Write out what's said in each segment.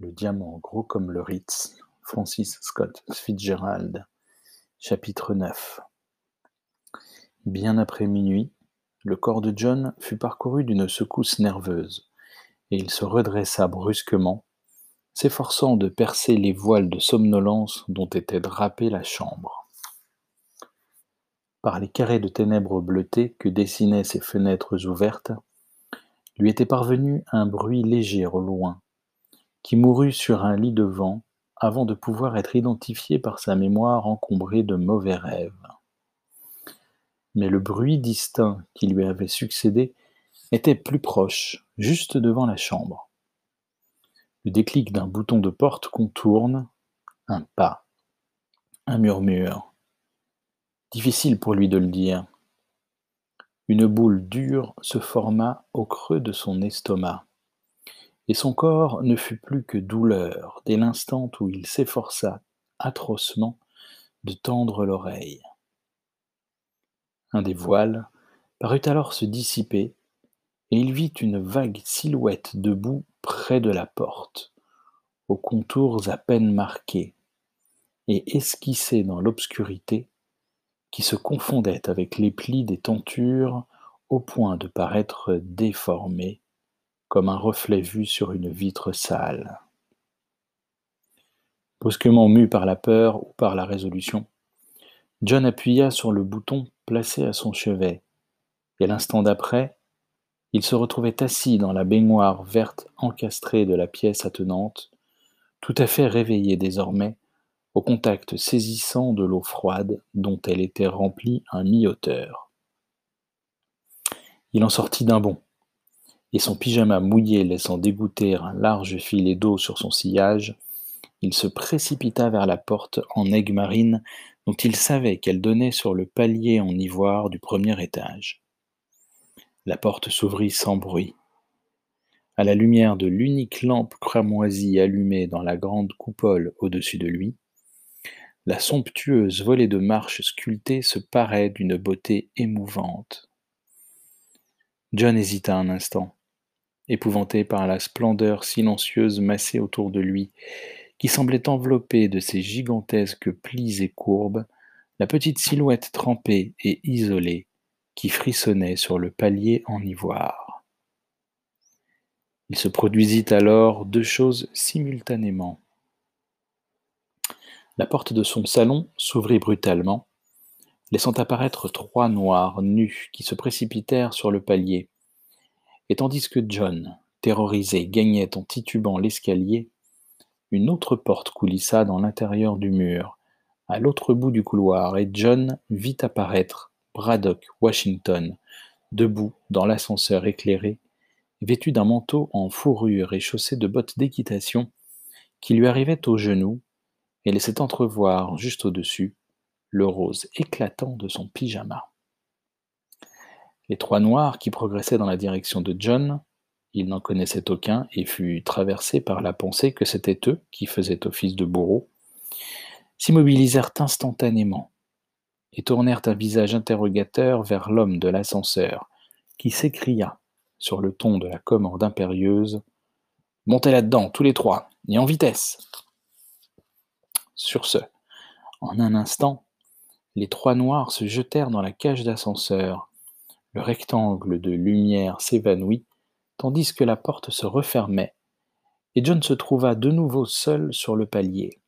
Le diamant gros comme le Ritz, Francis Scott Fitzgerald, chapitre 9 Bien après minuit, le corps de John fut parcouru d'une secousse nerveuse, et il se redressa brusquement, s'efforçant de percer les voiles de somnolence dont était drapée la chambre. Par les carrés de ténèbres bleutées que dessinaient ses fenêtres ouvertes, lui était parvenu un bruit léger au loin, qui mourut sur un lit de vent avant de pouvoir être identifié par sa mémoire encombrée de mauvais rêves. Mais le bruit distinct qui lui avait succédé était plus proche, juste devant la chambre. Le déclic d'un bouton de porte contourne, un pas, un murmure. Difficile pour lui de le dire. Une boule dure se forma au creux de son estomac et son corps ne fut plus que douleur dès l'instant où il s'efforça atrocement de tendre l'oreille. Un des voiles parut alors se dissiper, et il vit une vague silhouette debout près de la porte, aux contours à peine marqués, et esquissés dans l'obscurité, qui se confondait avec les plis des tentures au point de paraître déformés comme un reflet vu sur une vitre sale. Brusquement mu par la peur ou par la résolution, John appuya sur le bouton placé à son chevet, et l'instant d'après, il se retrouvait assis dans la baignoire verte encastrée de la pièce attenante, tout à fait réveillé désormais au contact saisissant de l'eau froide dont elle était remplie à mi-hauteur. Il en sortit d'un bond, et son pyjama mouillé laissant dégoûter un large filet d'eau sur son sillage, il se précipita vers la porte en aigue marine dont il savait qu'elle donnait sur le palier en ivoire du premier étage. La porte s'ouvrit sans bruit. À la lumière de l'unique lampe cramoisie allumée dans la grande coupole au-dessus de lui, la somptueuse volée de marches sculptées se parait d'une beauté émouvante. John hésita un instant épouvanté par la splendeur silencieuse massée autour de lui, qui semblait envelopper de ses gigantesques plis et courbes la petite silhouette trempée et isolée qui frissonnait sur le palier en ivoire. Il se produisit alors deux choses simultanément. La porte de son salon s'ouvrit brutalement, laissant apparaître trois noirs nus qui se précipitèrent sur le palier, et tandis que John, terrorisé, gagnait en titubant l'escalier, une autre porte coulissa dans l'intérieur du mur, à l'autre bout du couloir, et John vit apparaître Braddock Washington, debout dans l'ascenseur éclairé, vêtu d'un manteau en fourrure et chaussé de bottes d'équitation qui lui arrivaient aux genoux et laissait entrevoir juste au-dessus le rose éclatant de son pyjama. Les trois noirs qui progressaient dans la direction de John, il n'en connaissait aucun et fut traversé par la pensée que c'étaient eux qui faisaient office de bourreaux, s'immobilisèrent instantanément et tournèrent un visage interrogateur vers l'homme de l'ascenseur, qui s'écria, sur le ton de la commande impérieuse Montez là-dedans, tous les trois, et en vitesse! Sur ce, en un instant, les trois noirs se jetèrent dans la cage d'ascenseur, le rectangle de lumière s'évanouit, tandis que la porte se refermait, et John se trouva de nouveau seul sur le palier.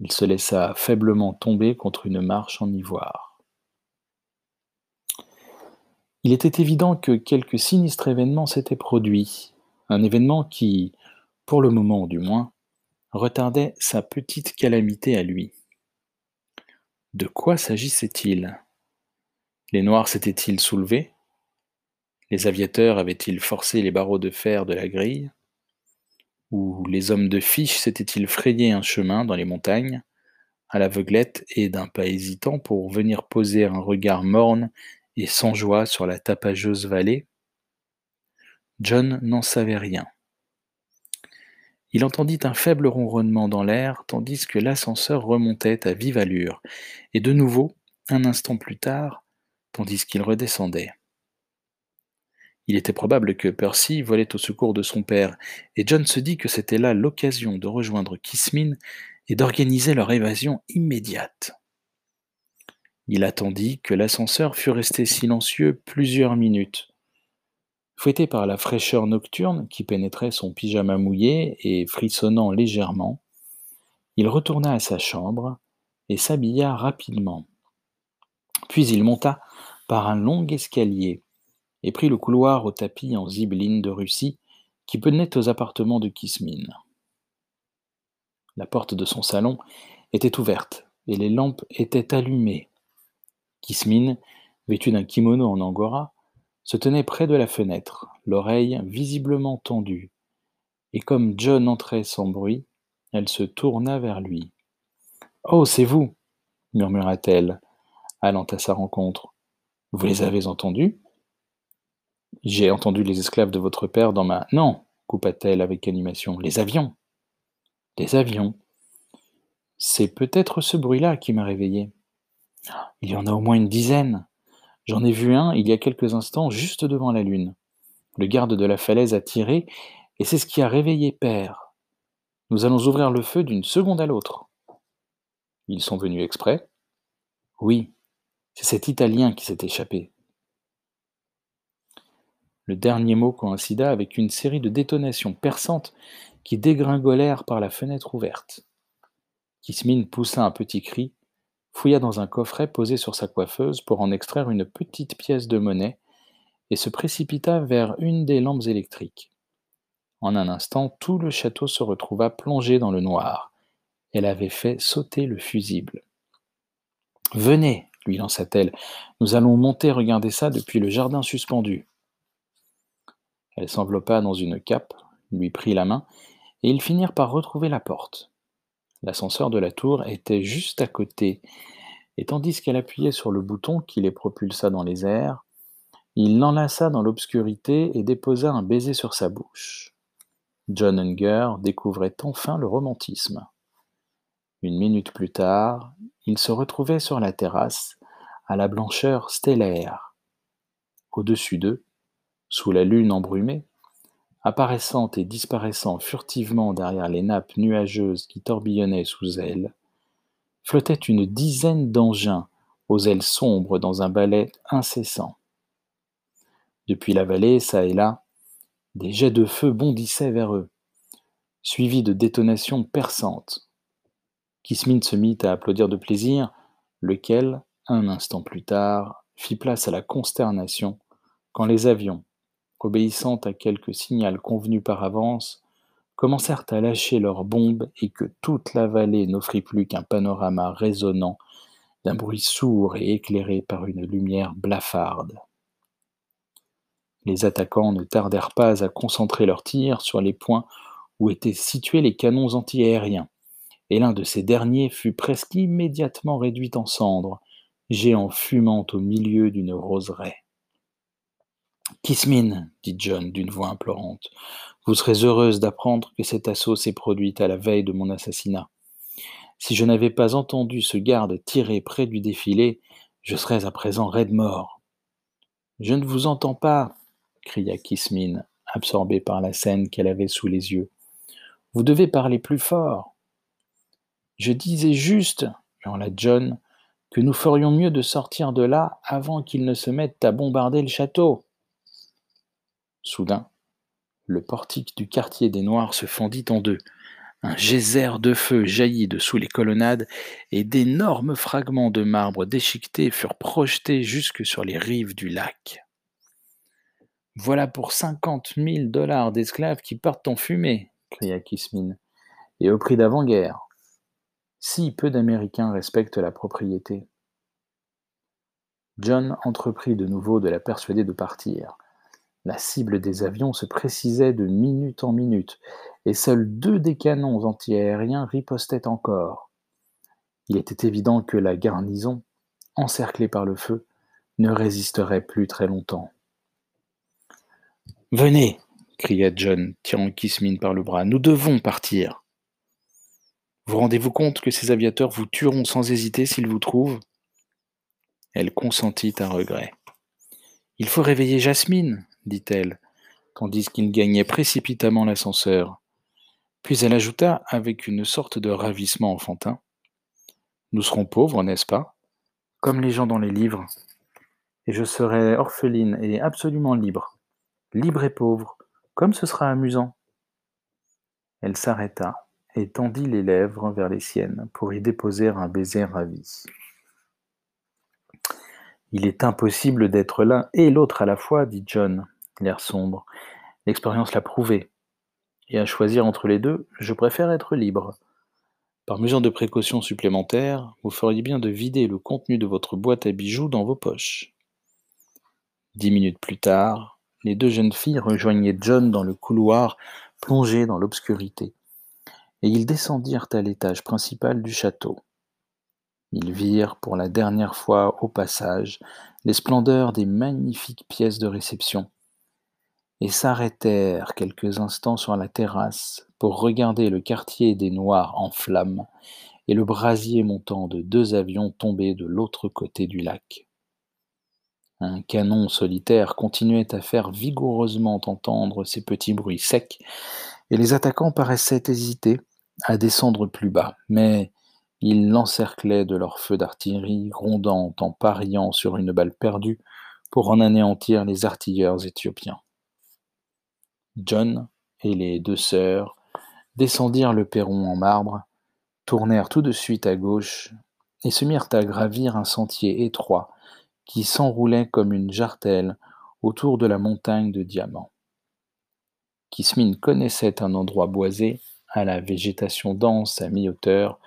Il se laissa faiblement tomber contre une marche en ivoire. Il était évident que quelque sinistre événement s'était produit, un événement qui, pour le moment du moins, retardait sa petite calamité à lui. De quoi s'agissait-il? Les Noirs s'étaient-ils soulevés? Les aviateurs avaient-ils forcé les barreaux de fer de la grille? Ou les hommes de fiche s'étaient-ils frayé un chemin dans les montagnes, à l'aveuglette et d'un pas hésitant pour venir poser un regard morne et sans joie sur la tapageuse vallée? John n'en savait rien. Il entendit un faible ronronnement dans l'air tandis que l'ascenseur remontait à vive allure, et de nouveau, un instant plus tard, tandis qu'il redescendait. Il était probable que Percy volait au secours de son père, et John se dit que c'était là l'occasion de rejoindre Kismin et d'organiser leur évasion immédiate. Il attendit que l'ascenseur fût resté silencieux plusieurs minutes. Fouetté par la fraîcheur nocturne qui pénétrait son pyjama mouillé et frissonnant légèrement, il retourna à sa chambre et s'habilla rapidement. Puis il monta par un long escalier et prit le couloir au tapis en zibeline de Russie qui menait aux appartements de Kismin. La porte de son salon était ouverte et les lampes étaient allumées. Kismin, vêtu d'un kimono en angora, se tenait près de la fenêtre, l'oreille visiblement tendue, et comme John entrait sans bruit, elle se tourna vers lui. Oh, c'est vous murmura-t-elle, allant à sa rencontre. Vous les avez entendus? J'ai entendu les esclaves de votre père dans ma. Non coupa-t-elle avec animation. Les avions Les avions C'est peut-être ce bruit-là qui m'a réveillé. Il y en a au moins une dizaine. J'en ai vu un il y a quelques instants juste devant la lune. Le garde de la falaise a tiré, et c'est ce qui a réveillé Père. Nous allons ouvrir le feu d'une seconde à l'autre. Ils sont venus exprès? Oui, c'est cet Italien qui s'est échappé. Le dernier mot coïncida avec une série de détonations perçantes qui dégringolèrent par la fenêtre ouverte. Kismine poussa un petit cri, fouilla dans un coffret posé sur sa coiffeuse pour en extraire une petite pièce de monnaie et se précipita vers une des lampes électriques. En un instant, tout le château se retrouva plongé dans le noir. Elle avait fait sauter le fusible. Venez, lui lança-t-elle, nous allons monter regarder ça depuis le jardin suspendu. Elle s'enveloppa dans une cape, lui prit la main, et ils finirent par retrouver la porte. L'ascenseur de la tour était juste à côté, et tandis qu'elle appuyait sur le bouton qui les propulsa dans les airs, il l'enlaça dans l'obscurité et déposa un baiser sur sa bouche. John Unger découvrait enfin le romantisme. Une minute plus tard, ils se retrouvaient sur la terrasse, à la blancheur stellaire. Au-dessus d'eux, sous la lune embrumée, apparaissant et disparaissant furtivement derrière les nappes nuageuses qui tourbillonnaient sous elle, flottait une dizaine d'engins aux ailes sombres dans un balai incessant. Depuis la vallée, çà et là, des jets de feu bondissaient vers eux, suivis de détonations perçantes, Kismin se mit à applaudir de plaisir, lequel, un instant plus tard, fit place à la consternation quand les avions, obéissant à quelque signal convenu par avance, commencèrent à lâcher leurs bombes et que toute la vallée n'offrit plus qu'un panorama résonnant d'un bruit sourd et éclairé par une lumière blafarde. Les attaquants ne tardèrent pas à concentrer leurs tirs sur les points où étaient situés les canons antiaériens, et l'un de ces derniers fut presque immédiatement réduit en cendres, géant fumant au milieu d'une roseraie. Kismine, dit John d'une voix implorante, vous serez heureuse d'apprendre que cet assaut s'est produit à la veille de mon assassinat. Si je n'avais pas entendu ce garde tirer près du défilé, je serais à présent raide mort. Je ne vous entends pas, cria Kismine, absorbée par la scène qu'elle avait sous les yeux. Vous devez parler plus fort. Je disais juste, hurla John, que nous ferions mieux de sortir de là avant qu'ils ne se mettent à bombarder le château. Soudain, le portique du quartier des Noirs se fendit en deux. Un geyser de feu jaillit de sous les colonnades et d'énormes fragments de marbre déchiquetés furent projetés jusque sur les rives du lac. Voilà pour cinquante mille dollars d'esclaves qui partent en fumée, cria Kismin, et au prix d'avant-guerre. Si peu d'Américains respectent la propriété. John entreprit de nouveau de la persuader de partir. La cible des avions se précisait de minute en minute, et seuls deux des canons antiaériens ripostaient encore. Il était évident que la garnison, encerclée par le feu, ne résisterait plus très longtemps. Venez, cria John, tirant Kismine par le bras, nous devons partir. Vous rendez-vous compte que ces aviateurs vous tueront sans hésiter s'ils vous trouvent? Elle consentit à regret. Il faut réveiller Jasmine, dit-elle, tandis qu'il gagnait précipitamment l'ascenseur. Puis elle ajouta avec une sorte de ravissement enfantin. Nous serons pauvres, n'est-ce pas? Comme les gens dans les livres. Et je serai orpheline et absolument libre. Libre et pauvre, comme ce sera amusant. Elle s'arrêta et tendit les lèvres vers les siennes pour y déposer un baiser ravi. Il est impossible d'être l'un et l'autre à la fois, dit John, l'air sombre. L'expérience l'a prouvé. Et à choisir entre les deux, je préfère être libre. Par mesure de précaution supplémentaire, vous feriez bien de vider le contenu de votre boîte à bijoux dans vos poches. Dix minutes plus tard, les deux jeunes filles rejoignaient John dans le couloir plongé dans l'obscurité, et ils descendirent à l'étage principal du château. Ils virent pour la dernière fois au passage les splendeurs des magnifiques pièces de réception, et s'arrêtèrent quelques instants sur la terrasse pour regarder le quartier des Noirs en flammes et le brasier montant de deux avions tombés de l'autre côté du lac. Un canon solitaire continuait à faire vigoureusement entendre ces petits bruits secs, et les attaquants paraissaient hésiter à descendre plus bas, mais ils l'encerclaient de leurs feux d'artillerie, grondant en pariant sur une balle perdue pour en anéantir les artilleurs éthiopiens. John et les deux sœurs descendirent le perron en marbre, tournèrent tout de suite à gauche et se mirent à gravir un sentier étroit qui s'enroulait comme une jartelle autour de la montagne de diamants. Kismine connaissait un endroit boisé, à la végétation dense à mi-hauteur,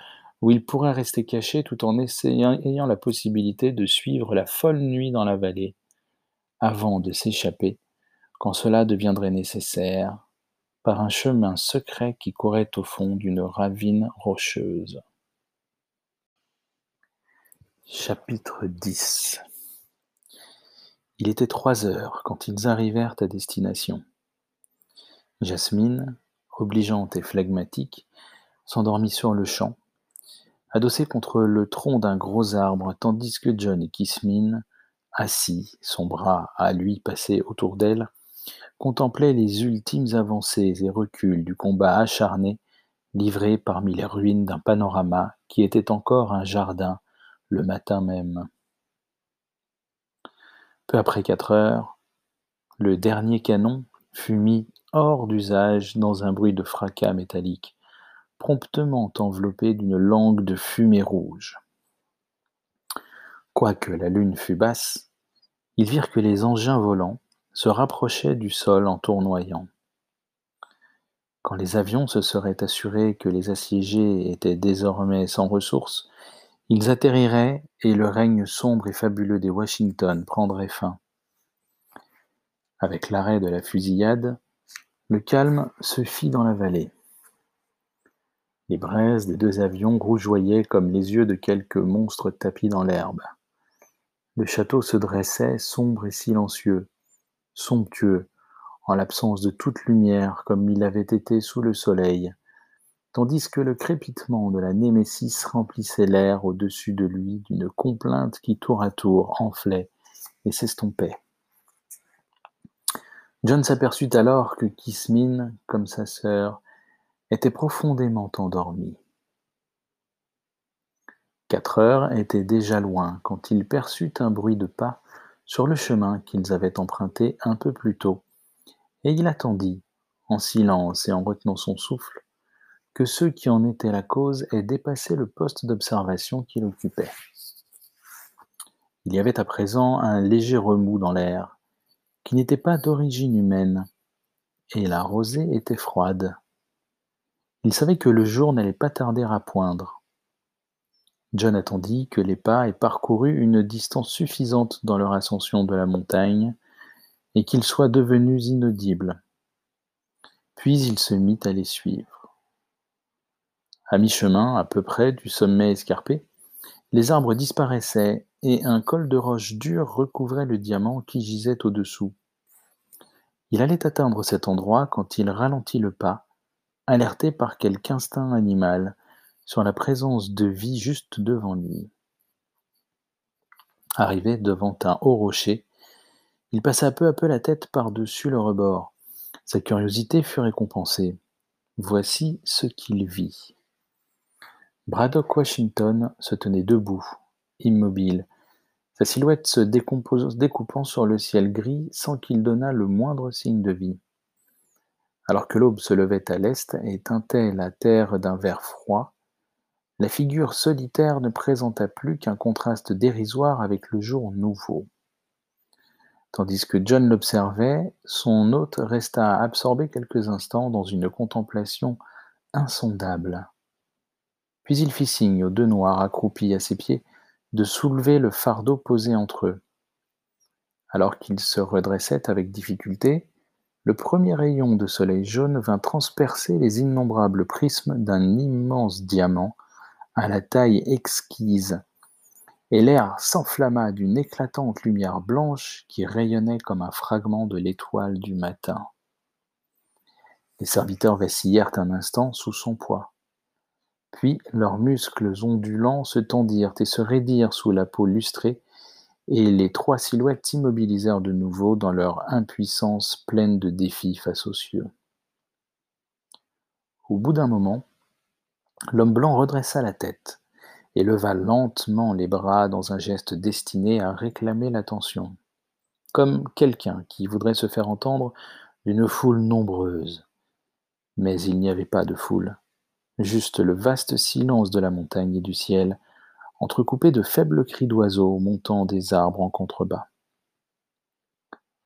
où il pourrait rester caché tout en ayant la possibilité de suivre la folle nuit dans la vallée, avant de s'échapper, quand cela deviendrait nécessaire, par un chemin secret qui courait au fond d'une ravine rocheuse. Chapitre 10 Il était trois heures quand ils arrivèrent à destination. Jasmine, obligeante et flegmatique, s'endormit sur le champ, adossé contre le tronc d'un gros arbre, tandis que John et Kismine, assis, son bras à lui passé autour d'elle, contemplaient les ultimes avancées et reculs du combat acharné livré parmi les ruines d'un panorama qui était encore un jardin le matin même. Peu après quatre heures, le dernier canon fut mis hors d'usage dans un bruit de fracas métallique promptement enveloppé d'une langue de fumée rouge. Quoique la lune fût basse, ils virent que les engins volants se rapprochaient du sol en tournoyant. Quand les avions se seraient assurés que les assiégés étaient désormais sans ressources, ils atterriraient et le règne sombre et fabuleux des Washington prendrait fin. Avec l'arrêt de la fusillade, le calme se fit dans la vallée. Les braises des deux avions rougeoyaient comme les yeux de quelque monstre tapi dans l'herbe. Le château se dressait sombre et silencieux, somptueux, en l'absence de toute lumière comme il avait été sous le soleil, tandis que le crépitement de la Némésis remplissait l'air au-dessus de lui d'une complainte qui tour à tour enflait et s'estompait. John s'aperçut alors que Kismine, comme sa sœur, était profondément endormi. Quatre heures étaient déjà loin quand il perçut un bruit de pas sur le chemin qu'ils avaient emprunté un peu plus tôt, et il attendit, en silence et en retenant son souffle, que ceux qui en étaient la cause aient dépassé le poste d'observation qu'il occupait. Il y avait à présent un léger remous dans l'air, qui n'était pas d'origine humaine, et la rosée était froide. Il savait que le jour n'allait pas tarder à poindre. John attendit que les pas aient parcouru une distance suffisante dans leur ascension de la montagne et qu'ils soient devenus inaudibles. Puis il se mit à les suivre. À mi-chemin, à peu près du sommet escarpé, les arbres disparaissaient et un col de roche dure recouvrait le diamant qui gisait au-dessous. Il allait atteindre cet endroit quand il ralentit le pas alerté par quelque instinct animal sur la présence de vie juste devant lui. Arrivé devant un haut rocher, Il passa peu à peu la tête par-dessus le rebord. Sa curiosité fut récompensée. Voici ce qu'il vit. Braddock Washington se tenait debout, immobile, sa silhouette se découpant sur le ciel gris sans qu'il donnât le moindre signe de vie. Alors que l'aube se levait à l'est et teintait la terre d'un vert froid, la figure solitaire ne présenta plus qu'un contraste dérisoire avec le jour nouveau. Tandis que John l'observait, son hôte resta absorbé quelques instants dans une contemplation insondable. Puis il fit signe aux deux noirs accroupis à ses pieds de soulever le fardeau posé entre eux. Alors qu'ils se redressaient avec difficulté, le premier rayon de soleil jaune vint transpercer les innombrables prismes d'un immense diamant à la taille exquise, et l'air s'enflamma d'une éclatante lumière blanche qui rayonnait comme un fragment de l'étoile du matin. Les serviteurs vacillèrent un instant sous son poids. Puis leurs muscles ondulants se tendirent et se raidirent sous la peau lustrée, et les trois silhouettes s'immobilisèrent de nouveau dans leur impuissance pleine de défis face aux cieux. Au bout d'un moment, l'homme blanc redressa la tête et leva lentement les bras dans un geste destiné à réclamer l'attention, comme quelqu'un qui voudrait se faire entendre d'une foule nombreuse. Mais il n'y avait pas de foule juste le vaste silence de la montagne et du ciel, entrecoupé de faibles cris d'oiseaux montant des arbres en contrebas.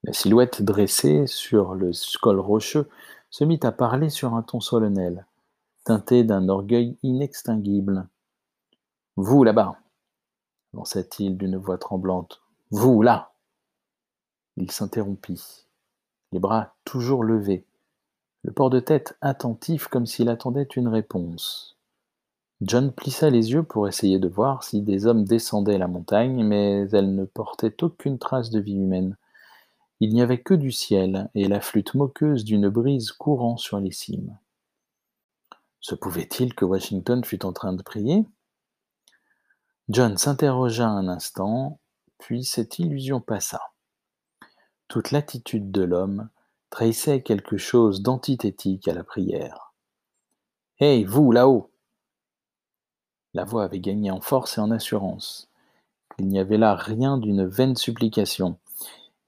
La silhouette dressée sur le col rocheux se mit à parler sur un ton solennel, teinté d'un orgueil inextinguible. Vous là-bas, lança-t-il d'une voix tremblante. Vous là. Il s'interrompit, les bras toujours levés, le port de tête attentif comme s'il attendait une réponse. John plissa les yeux pour essayer de voir si des hommes descendaient la montagne, mais elle ne portait aucune trace de vie humaine. Il n'y avait que du ciel et la flûte moqueuse d'une brise courant sur les cimes. Se pouvait-il que Washington fût en train de prier? John s'interrogea un instant, puis cette illusion passa. Toute l'attitude de l'homme, trahissait quelque chose d'antithétique à la prière. Hé, vous, là-haut La voix avait gagné en force et en assurance. Il n'y avait là rien d'une vaine supplication.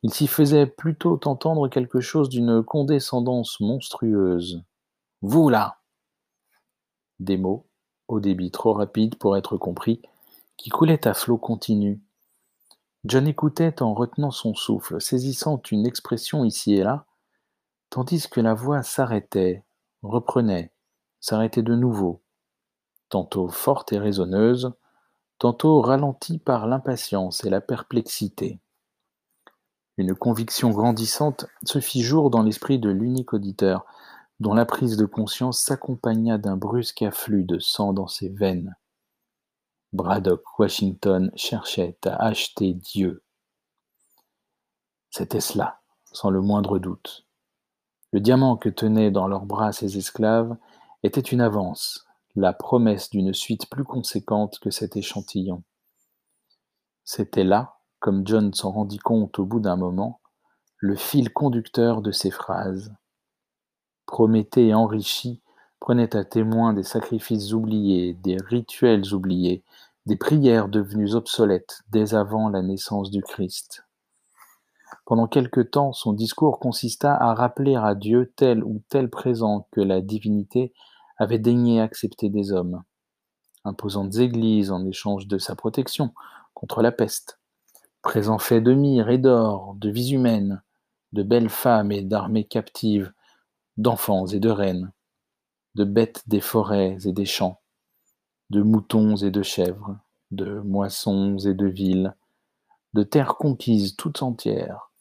Il s'y faisait plutôt entendre quelque chose d'une condescendance monstrueuse. Vous, là Des mots, au débit trop rapide pour être compris, qui coulaient à flot continu. John écoutait en retenant son souffle, saisissant une expression ici et là, tandis que la voix s'arrêtait, reprenait, s'arrêtait de nouveau, tantôt forte et résonneuse, tantôt ralentie par l'impatience et la perplexité. Une conviction grandissante se fit jour dans l'esprit de l'unique auditeur, dont la prise de conscience s'accompagna d'un brusque afflux de sang dans ses veines. Braddock Washington cherchait à acheter Dieu. C'était cela, sans le moindre doute. Le diamant que tenaient dans leurs bras ces esclaves était une avance, la promesse d'une suite plus conséquente que cet échantillon. C'était là, comme John s'en rendit compte au bout d'un moment, le fil conducteur de ces phrases. Prométhée enrichi prenait à témoin des sacrifices oubliés, des rituels oubliés, des prières devenues obsolètes dès avant la naissance du Christ. Pendant quelque temps, son discours consista à rappeler à Dieu tel ou tel présent que la divinité avait daigné accepter des hommes, imposantes églises en échange de sa protection contre la peste, présents faits de myrrhe et d'or, de vies humaines, de belles femmes et d'armées captives, d'enfants et de reines, de bêtes des forêts et des champs, de moutons et de chèvres, de moissons et de villes, de terres conquises tout entières,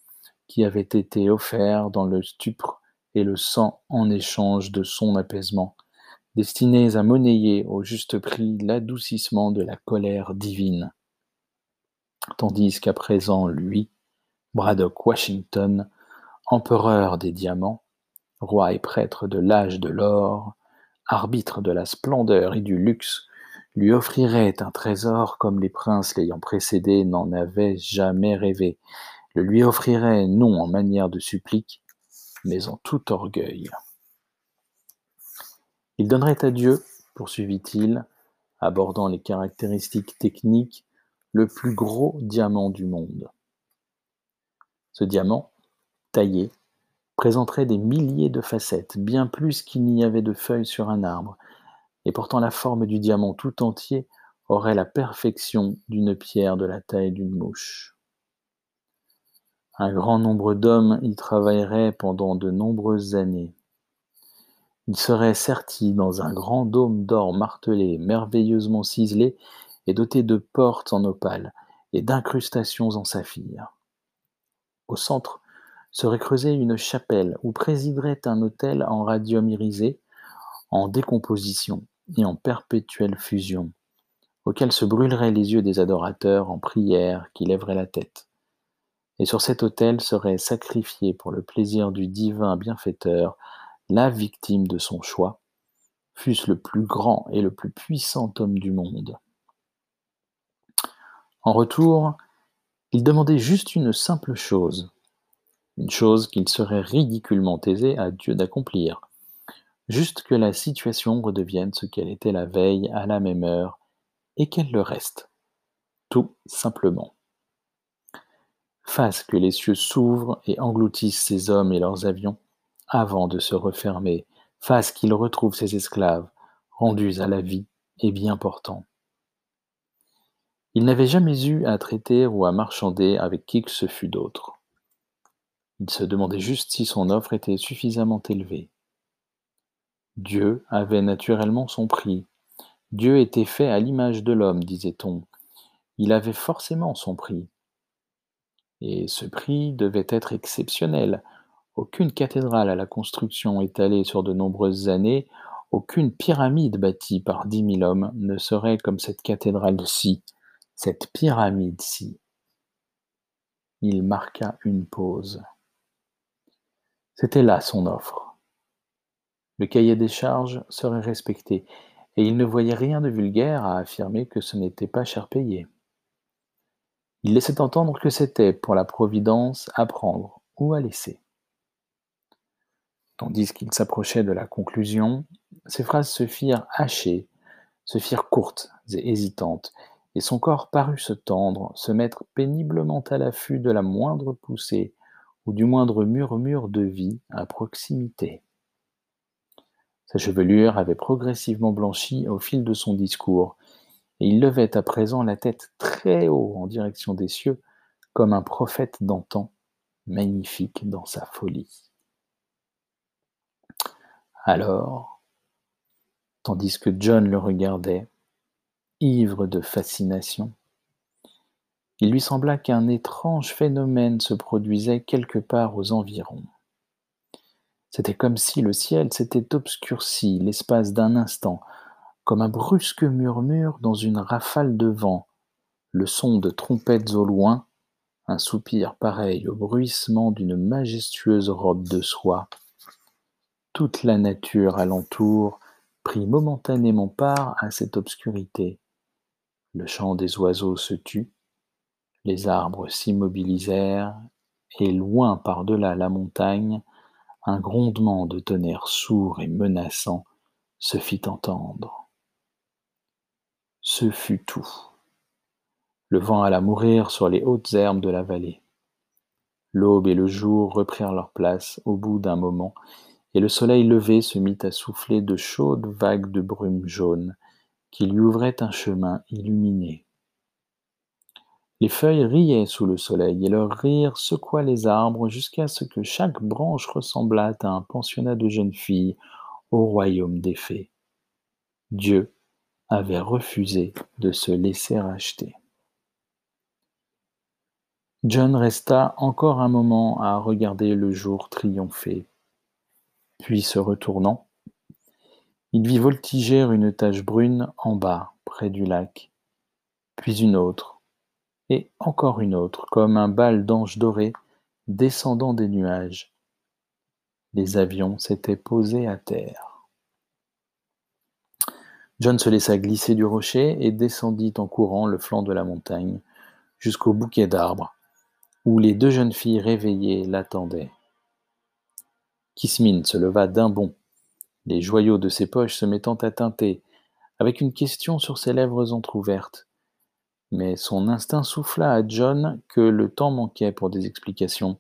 qui avait été offert dans le stupre et le sang en échange de son apaisement, destinés à monnayer au juste prix l'adoucissement de la colère divine. Tandis qu'à présent, lui, Braddock Washington, empereur des diamants, roi et prêtre de l'âge de l'or, arbitre de la splendeur et du luxe, lui offrirait un trésor comme les princes l'ayant précédé n'en avaient jamais rêvé, le lui offrirait non en manière de supplique, mais en tout orgueil. Il donnerait à Dieu, poursuivit-il, abordant les caractéristiques techniques, le plus gros diamant du monde. Ce diamant, taillé, présenterait des milliers de facettes, bien plus qu'il n'y avait de feuilles sur un arbre, et portant la forme du diamant tout entier aurait la perfection d'une pierre de la taille d'une mouche. Un grand nombre d'hommes y travailleraient pendant de nombreuses années. Ils seraient sertis dans un grand dôme d'or martelé, merveilleusement ciselé et doté de portes en opale et d'incrustations en saphir. Au centre serait creusée une chapelle où présiderait un autel en radium irisé, en décomposition et en perpétuelle fusion, auquel se brûleraient les yeux des adorateurs en prière qui lèveraient la tête. Et sur cet autel serait sacrifié pour le plaisir du divin bienfaiteur la victime de son choix, fût-ce le plus grand et le plus puissant homme du monde. En retour, il demandait juste une simple chose, une chose qu'il serait ridiculement aisé à Dieu d'accomplir, juste que la situation redevienne ce qu'elle était la veille à la même heure, et qu'elle le reste, tout simplement. Fasse que les cieux s'ouvrent et engloutissent ces hommes et leurs avions, avant de se refermer, fasse qu'ils retrouvent ces esclaves, rendus à la vie et bien portants. Il n'avait jamais eu à traiter ou à marchander avec qui que ce fût d'autre. Il se demandait juste si son offre était suffisamment élevée. Dieu avait naturellement son prix. Dieu était fait à l'image de l'homme, disait-on. Il avait forcément son prix. Et ce prix devait être exceptionnel, aucune cathédrale à la construction étalée sur de nombreuses années, aucune pyramide bâtie par dix mille hommes ne serait comme cette cathédrale-ci, cette pyramide-ci. Il marqua une pause. C'était là son offre. Le cahier des charges serait respecté, et il ne voyait rien de vulgaire à affirmer que ce n'était pas cher payé. Il laissait entendre que c'était, pour la Providence, à prendre ou à laisser. Tandis qu'il s'approchait de la conclusion, ses phrases se firent hachées, se firent courtes et hésitantes, et son corps parut se tendre, se mettre péniblement à l'affût de la moindre poussée ou du moindre murmure de vie à proximité. Sa chevelure avait progressivement blanchi au fil de son discours, et il levait à présent la tête très haut en direction des cieux, comme un prophète d'antan, magnifique dans sa folie. Alors, tandis que John le regardait, ivre de fascination, il lui sembla qu'un étrange phénomène se produisait quelque part aux environs. C'était comme si le ciel s'était obscurci l'espace d'un instant, comme un brusque murmure dans une rafale de vent, le son de trompettes au loin, un soupir pareil au bruissement d'une majestueuse robe de soie, toute la nature alentour prit momentanément part à cette obscurité. Le chant des oiseaux se tut, les arbres s'immobilisèrent, et loin par-delà la montagne, un grondement de tonnerre sourd et menaçant se fit entendre. Ce fut tout. Le vent alla mourir sur les hautes herbes de la vallée. L'aube et le jour reprirent leur place au bout d'un moment, et le soleil levé se mit à souffler de chaudes vagues de brume jaune qui lui ouvraient un chemin illuminé. Les feuilles riaient sous le soleil, et leur rire secoua les arbres jusqu'à ce que chaque branche ressemblât à un pensionnat de jeunes filles au royaume des fées. Dieu avait refusé de se laisser acheter. John resta encore un moment à regarder le jour triompher, puis se retournant, il vit voltiger une tache brune en bas, près du lac, puis une autre, et encore une autre, comme un bal d'anges dorés descendant des nuages. Les avions s'étaient posés à terre. John se laissa glisser du rocher et descendit en courant le flanc de la montagne jusqu'au bouquet d'arbres, où les deux jeunes filles réveillées l'attendaient. Kismine se leva d'un bond, les joyaux de ses poches se mettant à teinter, avec une question sur ses lèvres entr'ouvertes. Mais son instinct souffla à John que le temps manquait pour des explications.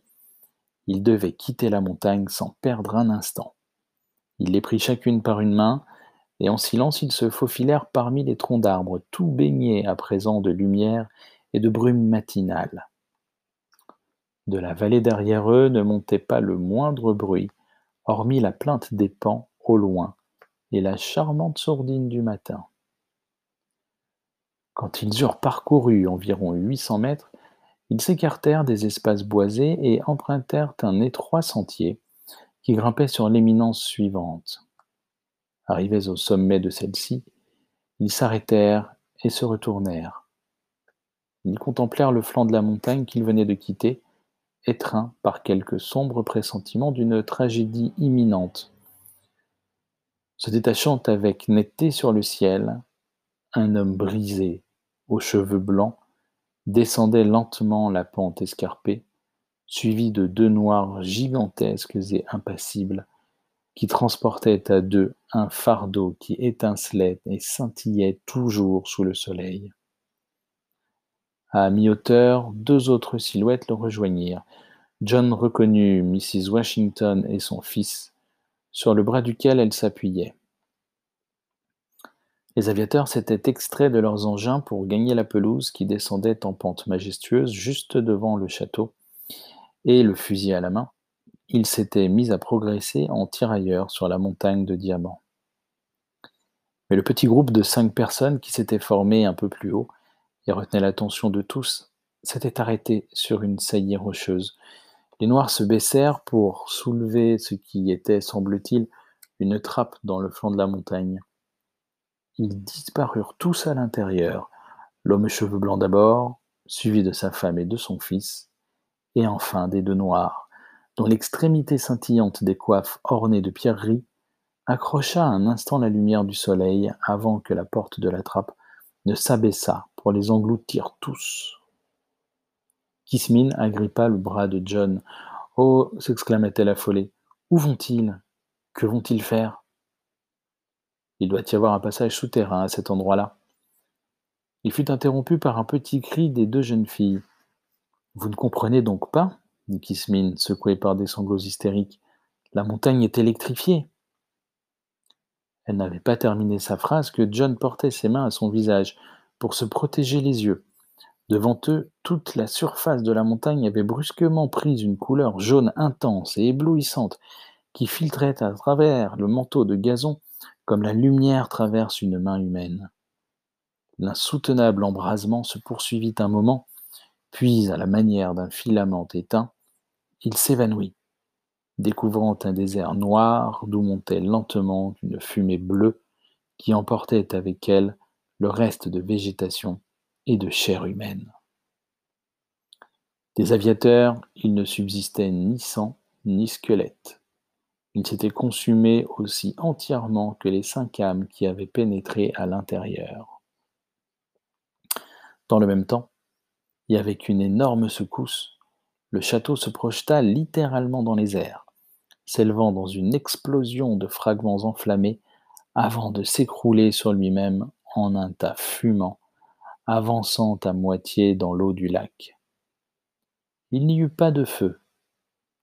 Il devait quitter la montagne sans perdre un instant. Il les prit chacune par une main, et en silence ils se faufilèrent parmi les troncs d'arbres, tout baignés à présent de lumière et de brume matinale. De la vallée derrière eux ne montait pas le moindre bruit, hormis la plainte des paons au loin et la charmante sourdine du matin. Quand ils eurent parcouru environ huit cents mètres, ils s'écartèrent des espaces boisés et empruntèrent un étroit sentier qui grimpait sur l'éminence suivante. Arrivés au sommet de celle-ci, ils s'arrêtèrent et se retournèrent. Ils contemplèrent le flanc de la montagne qu'ils venaient de quitter, étreints par quelque sombre pressentiment d'une tragédie imminente. Se détachant avec netteté sur le ciel, un homme brisé, aux cheveux blancs, descendait lentement la pente escarpée, suivi de deux noirs gigantesques et impassibles, qui transportaient à deux un fardeau qui étincelait et scintillait toujours sous le soleil. À mi-hauteur, deux autres silhouettes le rejoignirent. John reconnut Mrs. Washington et son fils, sur le bras duquel elle s'appuyait. Les aviateurs s'étaient extraits de leurs engins pour gagner la pelouse qui descendait en pente majestueuse juste devant le château, et le fusil à la main, ils s'étaient mis à progresser en tirailleurs sur la montagne de diamants. Mais le petit groupe de cinq personnes qui s'était formé un peu plus haut et retenait l'attention de tous s'était arrêté sur une saillie rocheuse. Les Noirs se baissèrent pour soulever ce qui était, semble-t-il, une trappe dans le flanc de la montagne. Ils disparurent tous à l'intérieur, l'homme aux cheveux blancs d'abord, suivi de sa femme et de son fils, et enfin des deux noirs, dont l'extrémité scintillante des coiffes ornées de pierreries accrocha un instant la lumière du soleil avant que la porte de la trappe ne s'abaissât pour les engloutir tous. Kismine agrippa le bras de John. Oh s'exclama-t-elle affolée. Où vont-ils? Que vont-ils faire? Il doit y avoir un passage souterrain à cet endroit-là. Il fut interrompu par un petit cri des deux jeunes filles. Vous ne comprenez donc pas dit Kismine, secouée par des sanglots hystériques. La montagne est électrifiée. Elle n'avait pas terminé sa phrase que John portait ses mains à son visage pour se protéger les yeux. Devant eux, toute la surface de la montagne avait brusquement pris une couleur jaune intense et éblouissante qui filtrait à travers le manteau de gazon comme la lumière traverse une main humaine. L'insoutenable embrasement se poursuivit un moment, puis, à la manière d'un filament éteint, il s'évanouit, découvrant un désert noir d'où montait lentement une fumée bleue qui emportait avec elle le reste de végétation et de chair humaine. Des aviateurs, il ne subsistait ni sang ni squelette. Ils s'étaient consumés aussi entièrement que les cinq âmes qui avaient pénétré à l'intérieur. Dans le même temps, et avec une énorme secousse, le château se projeta littéralement dans les airs, s'élevant dans une explosion de fragments enflammés avant de s'écrouler sur lui-même en un tas fumant, avançant à moitié dans l'eau du lac. Il n'y eut pas de feu.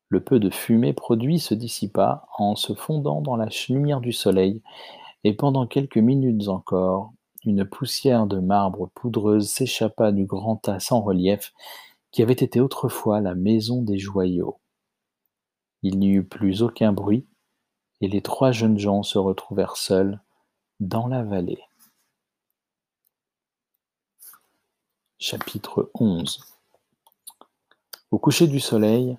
Le peu de fumée produit se dissipa en se fondant dans la lumière du soleil, et pendant quelques minutes encore, une poussière de marbre poudreuse s'échappa du grand tas sans relief qui avait été autrefois la maison des joyaux. Il n'y eut plus aucun bruit, et les trois jeunes gens se retrouvèrent seuls dans la vallée. Chapitre 11 Au coucher du soleil,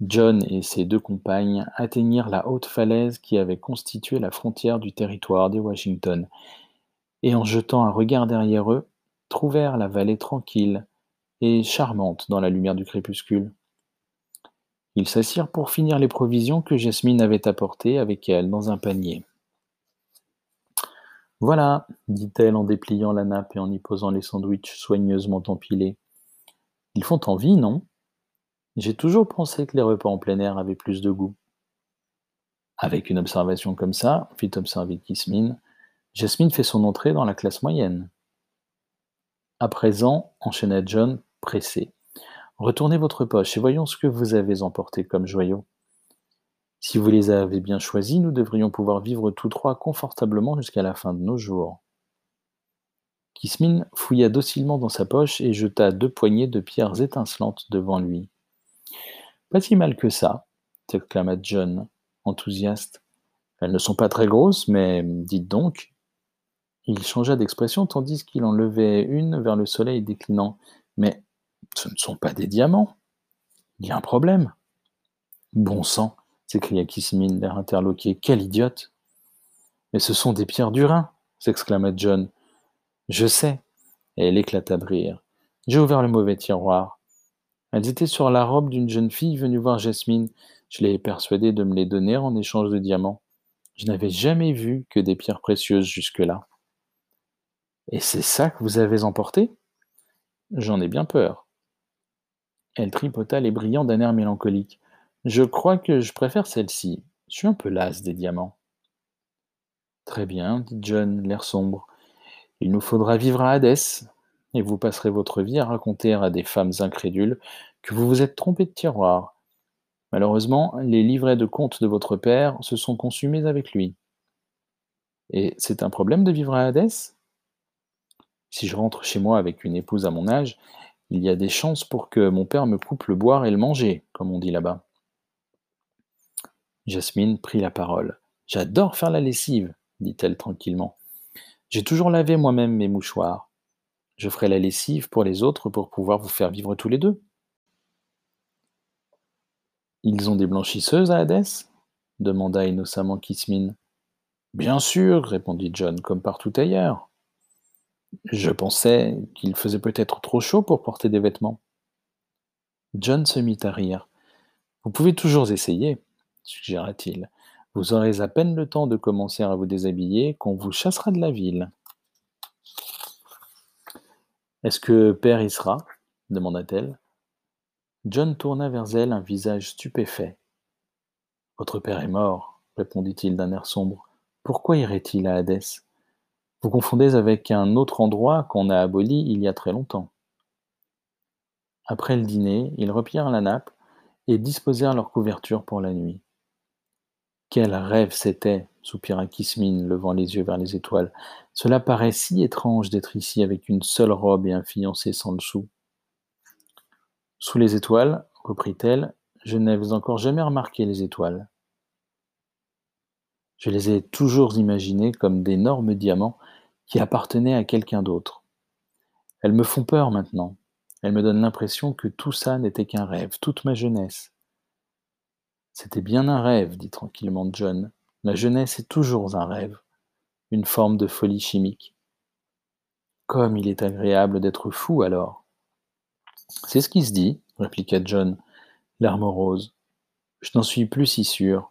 John et ses deux compagnes atteignirent la haute falaise qui avait constitué la frontière du territoire des Washington, et en jetant un regard derrière eux, trouvèrent la vallée tranquille et charmante dans la lumière du crépuscule. Ils s'assirent pour finir les provisions que Jasmine avait apportées avec elle dans un panier. Voilà, dit-elle en dépliant la nappe et en y posant les sandwichs soigneusement empilés. Ils font envie, non? J'ai toujours pensé que les repas en plein air avaient plus de goût. Avec une observation comme ça, fit observer Kismine, Jasmine fait son entrée dans la classe moyenne. À présent, enchaîna John, pressé, retournez votre poche et voyons ce que vous avez emporté comme joyaux. Si vous les avez bien choisis, nous devrions pouvoir vivre tous trois confortablement jusqu'à la fin de nos jours. Kismine fouilla docilement dans sa poche et jeta deux poignées de pierres étincelantes devant lui. Pas si mal que ça, s'exclama John, enthousiaste. Elles ne sont pas très grosses, mais dites donc. Il changea d'expression tandis qu'il en levait une vers le soleil déclinant. Mais ce ne sont pas des diamants. Il y a un problème. Bon sang, s'écria Kismine, l'air interloqué. Quel idiote Mais ce sont des pierres du Rhin s'exclama John. Je sais. Et elle éclata de rire. J'ai ouvert le mauvais tiroir. Elles étaient sur la robe d'une jeune fille venue voir Jasmine. Je l'ai persuadée de me les donner en échange de diamants. Je n'avais jamais vu que des pierres précieuses jusque-là. Et c'est ça que vous avez emporté? J'en ai bien peur. Elle tripota les brillants d'un air mélancolique. Je crois que je préfère celle-ci. Je suis un peu lasse des diamants. Très bien, dit John, l'air sombre. Il nous faudra vivre à Hadès, et vous passerez votre vie à raconter à des femmes incrédules que vous vous êtes trompé de tiroir. Malheureusement, les livrets de compte de votre père se sont consumés avec lui. Et c'est un problème de vivre à Hadès? Si je rentre chez moi avec une épouse à mon âge, il y a des chances pour que mon père me coupe le boire et le manger, comme on dit là-bas. Jasmine prit la parole. J'adore faire la lessive, dit-elle tranquillement. J'ai toujours lavé moi-même mes mouchoirs. Je ferai la lessive pour les autres pour pouvoir vous faire vivre tous les deux. Ils ont des blanchisseuses à Hadès demanda innocemment Kismine. Bien sûr, répondit John, comme partout ailleurs. Je pensais qu'il faisait peut-être trop chaud pour porter des vêtements. John se mit à rire. Vous pouvez toujours essayer, suggéra-t-il. Vous aurez à peine le temps de commencer à vous déshabiller qu'on vous chassera de la ville. Est-ce que père y sera? demanda-t-elle. John tourna vers elle un visage stupéfait. Votre père est mort, répondit-il d'un air sombre. Pourquoi irait-il à Hadès? Vous confondez avec un autre endroit qu'on a aboli il y a très longtemps. Après le dîner, ils reprirent la nappe et disposèrent leur couverture pour la nuit. Quel rêve c'était soupira Kismine, levant les yeux vers les étoiles. Cela paraît si étrange d'être ici avec une seule robe et un fiancé sans le sou. Sous les étoiles, reprit-elle, je n'avais encore jamais remarqué les étoiles. Je les ai toujours imaginées comme d'énormes diamants qui appartenaient à quelqu'un d'autre. Elles me font peur maintenant. Elles me donnent l'impression que tout ça n'était qu'un rêve, toute ma jeunesse. C'était bien un rêve, dit tranquillement John. La jeunesse est toujours un rêve, une forme de folie chimique. Comme il est agréable d'être fou alors. C'est ce qui se dit, répliqua John, l'arme rose. Je n'en suis plus si sûr.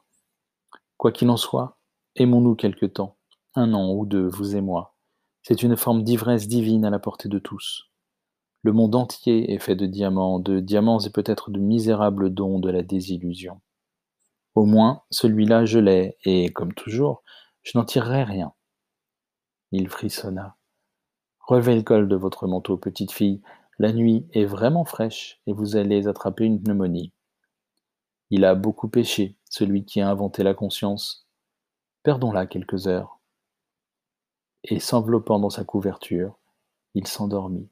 Quoi qu'il en soit, aimons-nous quelque temps, un an ou deux, vous et moi. C'est une forme d'ivresse divine à la portée de tous. Le monde entier est fait de diamants, de diamants et peut-être de misérables dons de la désillusion. Au moins, celui-là je l'ai, et, comme toujours, je n'en tirerai rien. Il frissonna. Relevez le col de votre manteau, petite fille. La nuit est vraiment fraîche, et vous allez attraper une pneumonie. Il a beaucoup péché, celui qui a inventé la conscience. Perdons-la quelques heures. Et s'enveloppant dans sa couverture, il s'endormit.